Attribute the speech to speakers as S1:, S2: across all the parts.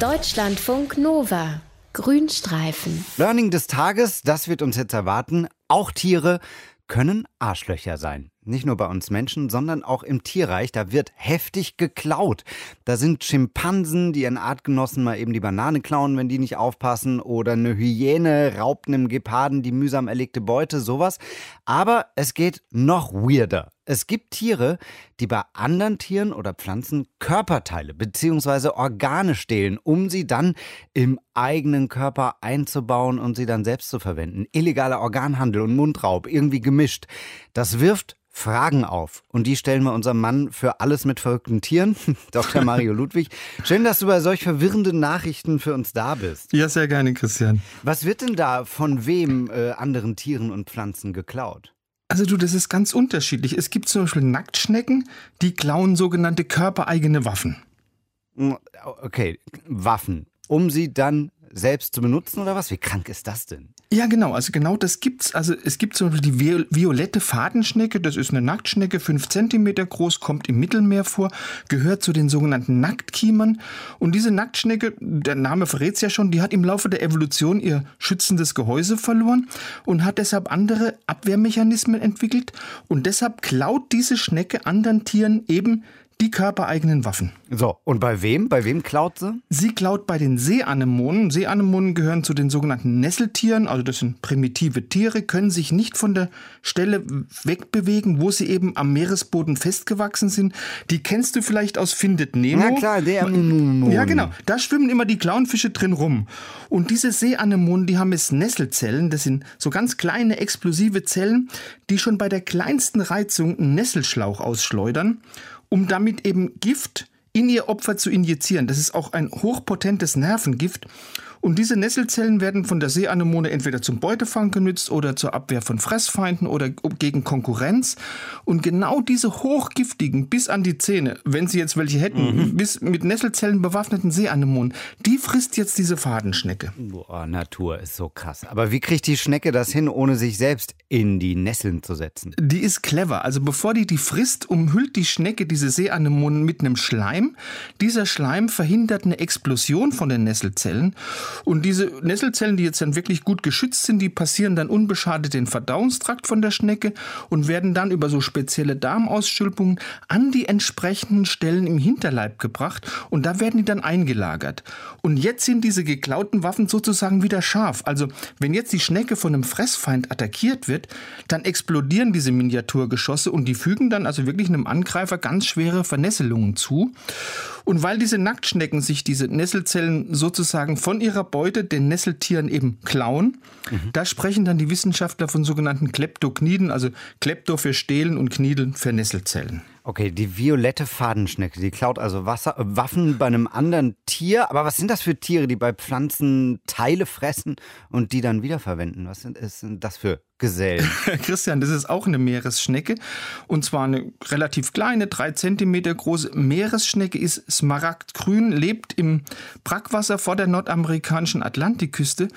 S1: Deutschlandfunk Nova. Grünstreifen.
S2: Learning des Tages, das wird uns jetzt erwarten. Auch Tiere können Arschlöcher sein. Nicht nur bei uns Menschen, sondern auch im Tierreich. Da wird heftig geklaut. Da sind Schimpansen, die ihren Artgenossen mal eben die Banane klauen, wenn die nicht aufpassen. Oder eine Hyäne raubt einem Geparden die mühsam erlegte Beute, sowas. Aber es geht noch weirder. Es gibt Tiere, die bei anderen Tieren oder Pflanzen Körperteile bzw. Organe stehlen, um sie dann im eigenen Körper einzubauen und sie dann selbst zu verwenden. Illegaler Organhandel und Mundraub, irgendwie gemischt. Das wirft Fragen auf. Und die stellen wir unserem Mann für alles mit verrückten Tieren, Dr. Mario Ludwig. Schön, dass du bei solch verwirrenden Nachrichten für uns da bist.
S3: Ja, sehr gerne, Christian.
S2: Was wird denn da von wem äh, anderen Tieren und Pflanzen geklaut?
S3: Also du, das ist ganz unterschiedlich. Es gibt zum Beispiel Nacktschnecken, die klauen sogenannte körpereigene Waffen.
S2: Hm, okay, Waffen. Um sie dann selbst zu benutzen oder was? Wie krank ist das denn?
S3: Ja, genau. Also genau das gibt's. Also es gibt zum Beispiel die violette Fadenschnecke. Das ist eine Nacktschnecke, fünf Zentimeter groß, kommt im Mittelmeer vor, gehört zu den sogenannten Nacktkiemern. Und diese Nacktschnecke, der Name verrät's ja schon, die hat im Laufe der Evolution ihr schützendes Gehäuse verloren und hat deshalb andere Abwehrmechanismen entwickelt. Und deshalb klaut diese Schnecke anderen Tieren eben die körpereigenen Waffen.
S2: So, und bei wem? Bei wem klaut sie?
S3: Sie klaut bei den Seeanemonen. Seeanemonen gehören zu den sogenannten Nesseltieren, also das sind primitive Tiere, können sich nicht von der Stelle wegbewegen, wo sie eben am Meeresboden festgewachsen sind. Die kennst du vielleicht aus Findet Nemo.
S2: Ja klar, der Anemonen.
S3: Ja genau, da schwimmen immer die Clownfische drin rum. Und diese Seeanemonen, die haben jetzt Nesselzellen, das sind so ganz kleine explosive Zellen, die schon bei der kleinsten Reizung einen Nesselschlauch ausschleudern um damit eben Gift in ihr Opfer zu injizieren. Das ist auch ein hochpotentes Nervengift und diese Nesselzellen werden von der Seeanemone entweder zum Beutefang genützt oder zur Abwehr von Fressfeinden oder gegen Konkurrenz. Und genau diese hochgiftigen, bis an die Zähne, wenn sie jetzt welche hätten, mhm. bis mit Nesselzellen bewaffneten Seeanemonen, die frisst jetzt diese Fadenschnecke.
S2: Boah, Natur ist so krass. Aber wie kriegt die Schnecke das hin, ohne sich selbst in die Nesseln zu setzen?
S3: Die ist clever. Also bevor die die frisst, umhüllt die Schnecke diese Seeanemonen mit einem Schleim. Dieser Schleim verhindert eine Explosion von den Nesselzellen. Und diese Nesselzellen, die jetzt dann wirklich gut geschützt sind, die passieren dann unbeschadet den Verdauungstrakt von der Schnecke und werden dann über so spezielle Darmausstülpungen an die entsprechenden Stellen im Hinterleib gebracht und da werden die dann eingelagert. Und jetzt sind diese geklauten Waffen sozusagen wieder scharf. Also wenn jetzt die Schnecke von einem Fressfeind attackiert wird, dann explodieren diese Miniaturgeschosse und die fügen dann also wirklich einem Angreifer ganz schwere Vernesselungen zu. Und weil diese Nacktschnecken sich diese Nesselzellen sozusagen von ihrer Beute, den Nesseltieren eben klauen, mhm. da sprechen dann die Wissenschaftler von sogenannten Kleptokniden, also Klepto für Stehlen und Kniden für Nesselzellen.
S2: Okay, die violette Fadenschnecke, die klaut also Wasser, äh, Waffen bei einem anderen Tier. Aber was sind das für Tiere, die bei Pflanzen Teile fressen und die dann wiederverwenden? Was sind, sind das für Gesellen?
S3: Christian, das ist auch eine Meeresschnecke. Und zwar eine relativ kleine, drei Zentimeter große Meeresschnecke, ist smaragdgrün, lebt im Brackwasser vor der nordamerikanischen Atlantikküste.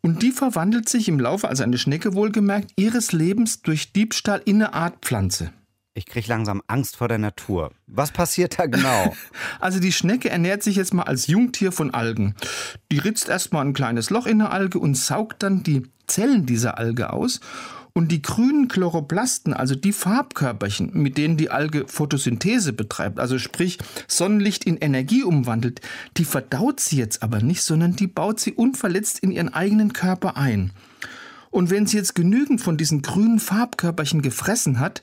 S3: Und die verwandelt sich im Laufe, also eine Schnecke wohlgemerkt, ihres Lebens durch Diebstahl in eine Art Pflanze.
S2: Ich kriege langsam Angst vor der Natur. Was passiert da genau?
S3: Also die Schnecke ernährt sich jetzt mal als Jungtier von Algen. Die ritzt erstmal ein kleines Loch in der Alge und saugt dann die Zellen dieser Alge aus. Und die grünen Chloroplasten, also die Farbkörperchen, mit denen die Alge Photosynthese betreibt, also sprich Sonnenlicht in Energie umwandelt, die verdaut sie jetzt aber nicht, sondern die baut sie unverletzt in ihren eigenen Körper ein. Und wenn sie jetzt genügend von diesen grünen Farbkörperchen gefressen hat,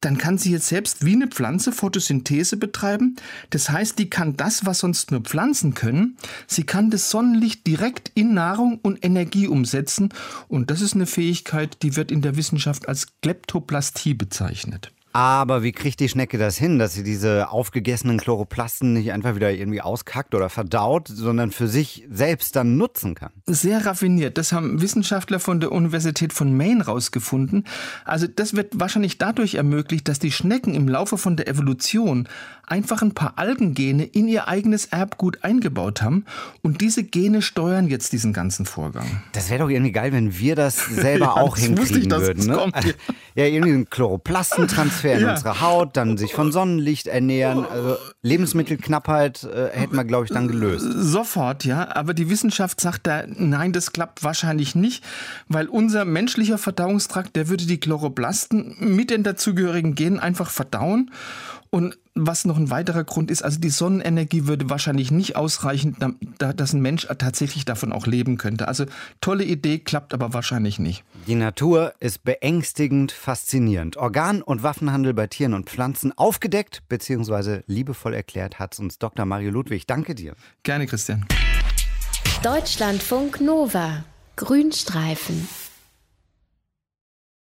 S3: dann kann sie jetzt selbst wie eine Pflanze Photosynthese betreiben. Das heißt, die kann das, was sonst nur Pflanzen können, sie kann das Sonnenlicht direkt in Nahrung und Energie umsetzen. Und das ist eine Fähigkeit, die wird in der Wissenschaft als Kleptoplastie bezeichnet.
S2: Aber wie kriegt die Schnecke das hin, dass sie diese aufgegessenen Chloroplasten nicht einfach wieder irgendwie auskackt oder verdaut, sondern für sich selbst dann nutzen kann?
S3: Sehr raffiniert. Das haben Wissenschaftler von der Universität von Maine rausgefunden. Also das wird wahrscheinlich dadurch ermöglicht, dass die Schnecken im Laufe von der Evolution einfach ein paar Algengene in ihr eigenes Erbgut eingebaut haben und diese Gene steuern jetzt diesen ganzen Vorgang.
S2: Das wäre doch irgendwie geil, wenn wir das selber ja, auch das hinkriegen ich, würden. Ne? Kommt, ja. ja, irgendwie ein Chloroplastentransfer in ja. unsere Haut, dann sich von Sonnenlicht ernähren. Also Lebensmittelknappheit äh, hätten wir, glaube ich, dann gelöst.
S3: Sofort, ja. Aber die Wissenschaft sagt da, nein, das klappt wahrscheinlich nicht, weil unser menschlicher Verdauungstrakt, der würde die Chloroplasten mit den dazugehörigen Genen einfach verdauen und was noch ein weiterer Grund ist, also die Sonnenenergie würde wahrscheinlich nicht ausreichen, dass ein Mensch tatsächlich davon auch leben könnte. Also tolle Idee, klappt aber wahrscheinlich nicht.
S2: Die Natur ist beängstigend faszinierend. Organ- und Waffenhandel bei Tieren und Pflanzen aufgedeckt bzw. liebevoll erklärt hat uns Dr. Mario Ludwig. Danke dir.
S3: Gerne, Christian.
S1: Deutschlandfunk Nova. Grünstreifen.